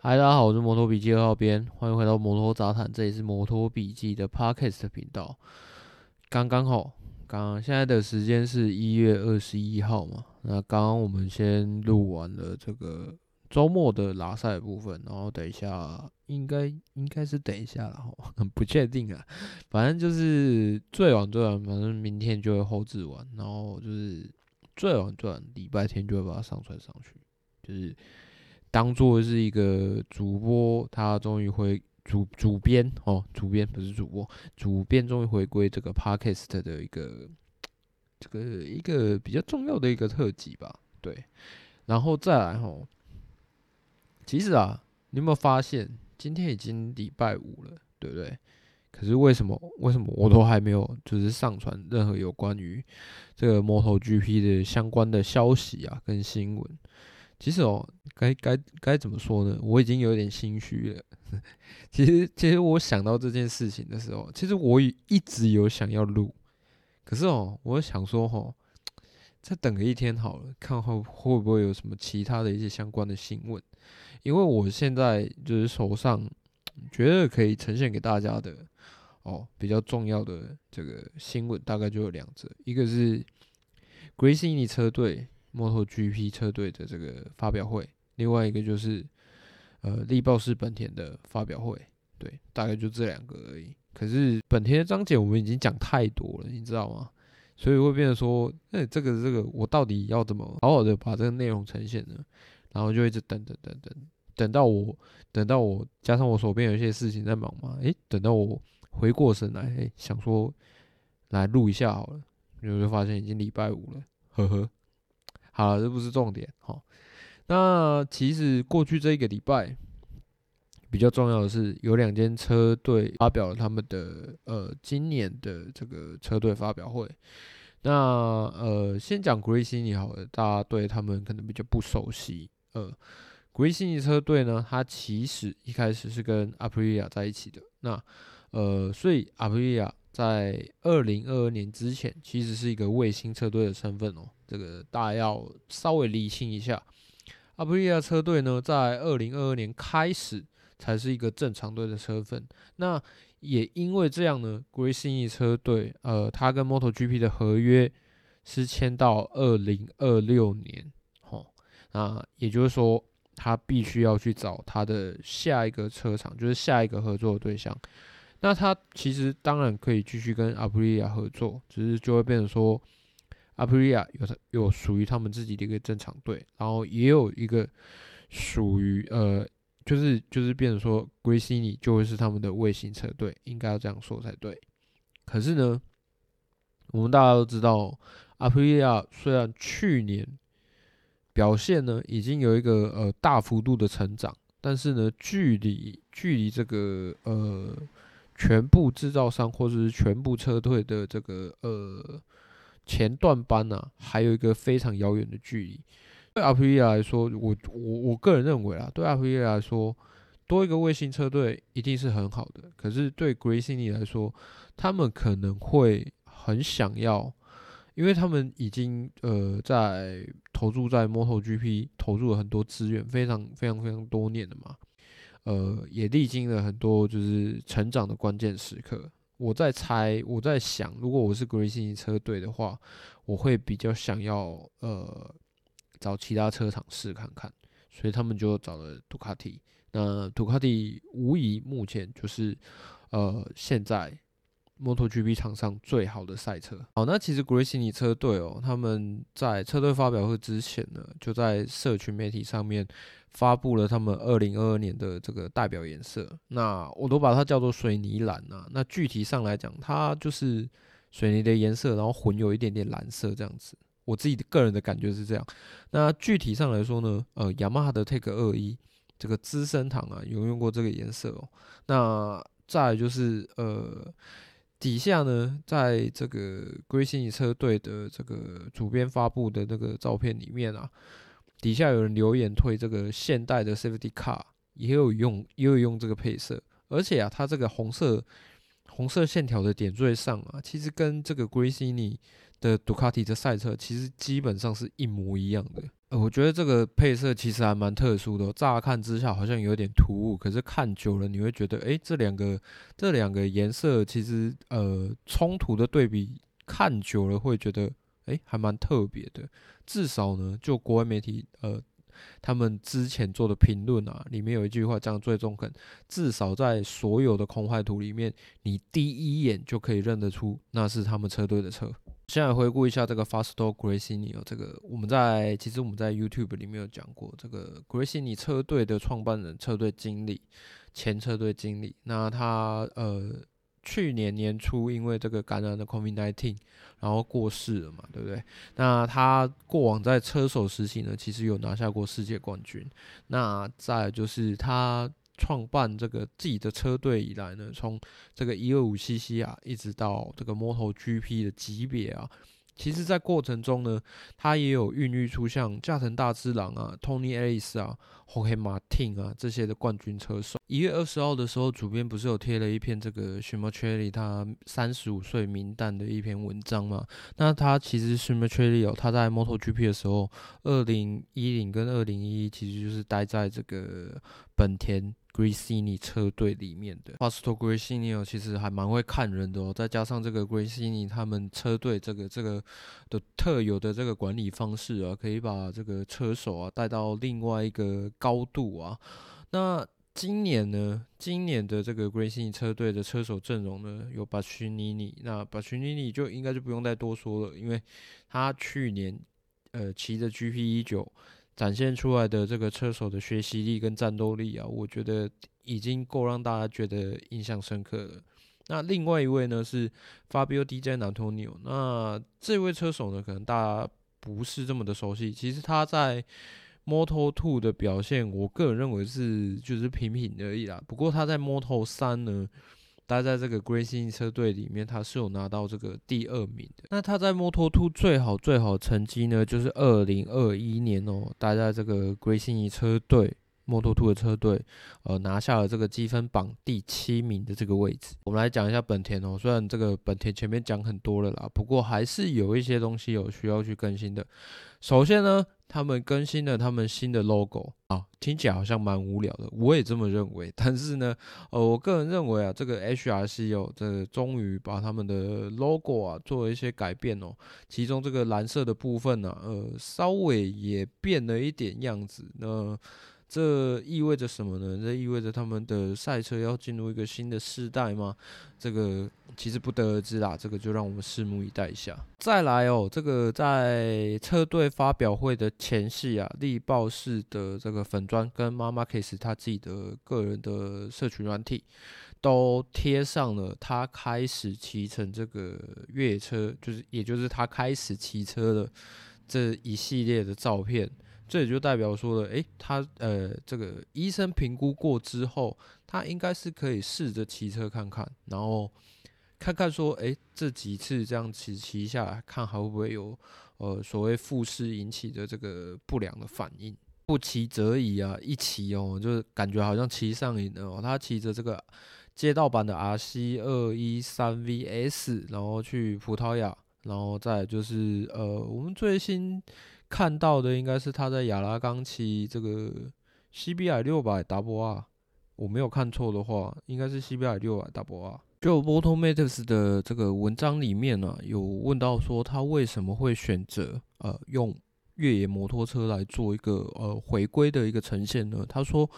嗨，大家好，我是摩托笔记二号编，欢迎回到摩托杂谈，这里是摩托笔记的 Podcast 频道。刚刚好，刚刚现在的时间是一月二十一号嘛？那刚刚我们先录完了这个周末的拉赛部分，然后等一下应该应该是等一下了，很 不确定啊。反正就是最晚最晚，反正明天就会后制完，然后就是最晚最晚礼拜天就会把它上传上去，就是。当做是一个主播，他终于回主主编哦，主编不是主播，主编终于回归这个 podcast 的一个这个一个比较重要的一个特辑吧。对，然后再来吼，其实啊，你有没有发现今天已经礼拜五了，对不对？可是为什么为什么我都还没有就是上传任何有关于这个 MotoGP 的相关的消息啊跟新闻？其实哦，该该该怎么说呢？我已经有点心虚了。其实，其实我想到这件事情的时候，其实我一直有想要录，可是哦，我想说哦，再等个一天好了，看会会不会有什么其他的一些相关的新闻。因为我现在就是手上觉得可以呈现给大家的哦，比较重要的这个新闻大概就有两则，一个是 Gresini 车队。MotoGP 车队的这个发表会，另外一个就是呃力豹式本田的发表会，对，大概就这两个而已。可是本田的章节我们已经讲太多了，你知道吗？所以会变成说，那、欸、这个这个我到底要怎么好好的把这个内容呈现呢？然后就一直等等等等，等到我等到我加上我手边有一些事情在忙嘛，诶、等到我回过神来，诶、想说来录一下好了，然后就发现已经礼拜五了，呵呵。好，这不是重点。好，那其实过去这一个礼拜比较重要的是，有两间车队发表了他们的呃今年的这个车队发表会。那呃，先讲 Gresini 好了，大家对他们可能比较不熟悉。呃，Gresini 车队呢，它其实一开始是跟 apria 在一起的。那呃，所以 Aprilia 在二零二二年之前，其实是一个卫星车队的身份哦。这个大家要稍微理清一下，阿布利亚车队呢，在二零二二年开始才是一个正常队的车份。那也因为这样呢，Gracing 车队，呃，他跟 MotoGP 的合约是签到二零二六年，哦，那也就是说，他必须要去找他的下一个车厂，就是下一个合作的对象。那他其实当然可以继续跟阿普利亚合作，只是就会变成说。阿普利亚有他有属于他们自己的一个正常队，然后也有一个属于呃，就是就是变成说，Gresini 就会是他们的卫星车队，应该要这样说才对。可是呢，我们大家都知道，阿普利亚虽然去年表现呢已经有一个呃大幅度的成长，但是呢，距离距离这个呃全部制造商或者是全部车队的这个呃。前段班呢、还有一个非常遥远的距离。对阿普利来说，我我我个人认为啊，对阿普利来说，多一个卫星车队一定是很好的。可是对 Gresini 来说，他们可能会很想要，因为他们已经呃在投注在 MotoGP 投入了很多资源，非常非常非常多年了嘛，呃，也历经了很多就是成长的关键时刻。我在猜，我在想，如果我是 green city 车队的话，我会比较想要呃找其他车厂试看看，所以他们就找了杜卡迪。那杜卡迪无疑目前就是呃现在 MotoGP 场上最好的赛车。好，那其实 Gresini 车队哦，他们在车队发表会之前呢，就在社群媒体上面。发布了他们二零二二年的这个代表颜色，那我都把它叫做水泥蓝啊。那具体上来讲，它就是水泥的颜色，然后混有一点点蓝色这样子。我自己的个人的感觉是这样。那具体上来说呢，呃，雅马哈的 Take 二一这个资生堂啊，有用过这个颜色哦。那再就是呃，底下呢，在这个 Gresini 车队的这个主编发布的那个照片里面啊。底下有人留言推这个现代的 Safety Car，也有用，也有用这个配色，而且啊，它这个红色红色线条的点缀上啊，其实跟这个 Gresini 的杜卡迪的赛车其实基本上是一模一样的。呃，我觉得这个配色其实还蛮特殊的，乍看之下好像有点突兀，可是看久了你会觉得，诶，这两个这两个颜色其实呃冲突的对比，看久了会觉得，诶，还蛮特别的。至少呢，就国外媒体呃他们之前做的评论啊，里面有一句话讲得最中肯，至少在所有的空坏图里面，你第一眼就可以认得出那是他们车队的车。现在回顾一下这个 Fausto Gresini 哦，这个我们在其实我们在 YouTube 里面有讲过，这个 Gresini 车队的创办人、车队经理、前车队经理。那他呃去年年初因为这个感染的 COVID-19，然后过世了嘛，对不对？那他过往在车手时期呢，其实有拿下过世界冠军。那再就是他。创办这个自己的车队以来呢，从这个一二五 CC 啊，一直到这个 MotoGP 的级别啊。其实，在过程中呢，他也有孕育出像加藤大之郎啊、Tony Ellis 啊、Jorge Martin 啊这些的冠军车手。一月二十号的时候，主编不是有贴了一篇这个 Simoncelli 他三十五岁名单的一篇文章嘛？那他其实 Simoncelli 哦，他在 MotoGP 的时候，二零一零跟二零一一其实就是待在这个本田。Gresini 车队里面的 Fausto Gresini 哦，其实还蛮会看人的哦。再加上这个 Gresini 他们车队这个这个的特有的这个管理方式啊，可以把这个车手啊带到另外一个高度啊。那今年呢，今年的这个 Gresini 车队的车手阵容呢，有 Bastianini，那 Bastianini 就应该就不用再多说了，因为他去年呃骑着 GP19。展现出来的这个车手的学习力跟战斗力啊，我觉得已经够让大家觉得印象深刻了。那另外一位呢是 Fabio D J. Nantonio，那这位车手呢，可能大家不是这么的熟悉。其实他在 Moto Two 的表现，我个人认为是就是平平而已啦。不过他在 Moto3 呢。待在这个 Gresini 车队里面，他是有拿到这个第二名的。那他在 Moto2 最好最好成绩呢，就是二零二一年哦，待在这个 Gresini 车队摩托兔的车队，呃，拿下了这个积分榜第七名的这个位置。我们来讲一下本田哦，虽然这个本田前面讲很多了啦，不过还是有一些东西有需要去更新的。首先呢，他们更新了他们新的 logo 啊，听起来好像蛮无聊的，我也这么认为。但是呢，呃，我个人认为啊，这个 HRC 哦，这个终于把他们的 logo 啊做了一些改变哦，其中这个蓝色的部分呢，呃，稍微也变了一点样子。那这意味着什么呢？这意味着他们的赛车要进入一个新的世代吗？这个其实不得而知啦，这个就让我们拭目以待一下。再来哦，这个在车队发表会的前夕啊，力豹式的这个粉砖跟妈妈 case 他自己的个人的社群软体，都贴上了他开始骑乘这个越野车，就是也就是他开始骑车的这一系列的照片。这也就代表说了，诶，他呃，这个医生评估过之后，他应该是可以试着骑车看看，然后看看说，诶，这几次这样骑骑下来，看还会不会有呃所谓复试引起的这个不良的反应。不骑则已啊，一骑哦，就是感觉好像骑上瘾了哦。他骑着这个街道版的 RC 二一三 VS，然后去葡萄牙，然后再就是呃，我们最新。看到的应该是他在亚拉冈骑这个 CBR 六百 WR，我没有看错的话，应该是 CBR 六百 WR。就 Motomatters 的这个文章里面呢、有问到说他为什么会选择呃用越野摩托车来做一个呃回归的一个呈现呢？他说，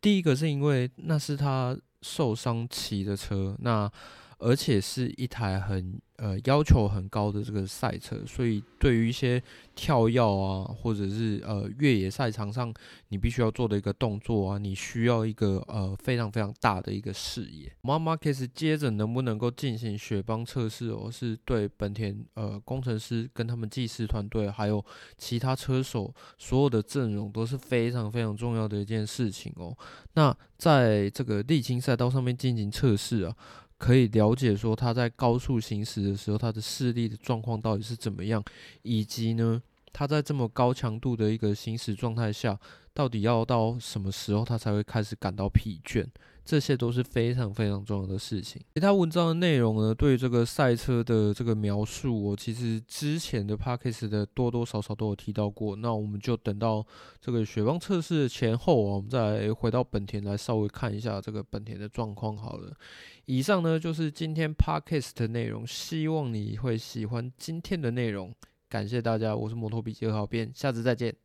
第一个是因为那是他受伤骑的车，那而且是一台很。呃，要求很高的这个赛车，所以对于一些跳跃啊，或者是呃越野赛场上你必须要做的一个动作啊，你需要一个呃非常非常大的一个视野。马马 case 接着能不能够进行雪邦测试哦，是对本田呃工程师跟他们技师团队还有其他车手所有的阵容都是非常非常重要的一件事情哦。那在这个沥青赛道上面进行测试啊。可以了解说他在高速行驶的时候，他的视力的状况到底是怎么样，以及呢，他在这么高强度的一个行驶状态下，到底要到什么时候他才会开始感到疲倦？这些都是非常非常重要的事情。其他文章的内容呢，对这个赛车的这个描述，我其实之前的 Podcast 的多多少少都有提到过。那我们就等到这个雪邦测试的前后啊，我们再回到本田来稍微看一下这个本田的状况好了。以上呢就是今天 Podcast 的内容，希望你会喜欢今天的内容。感谢大家，我是摩托笔记二号编，下次再见。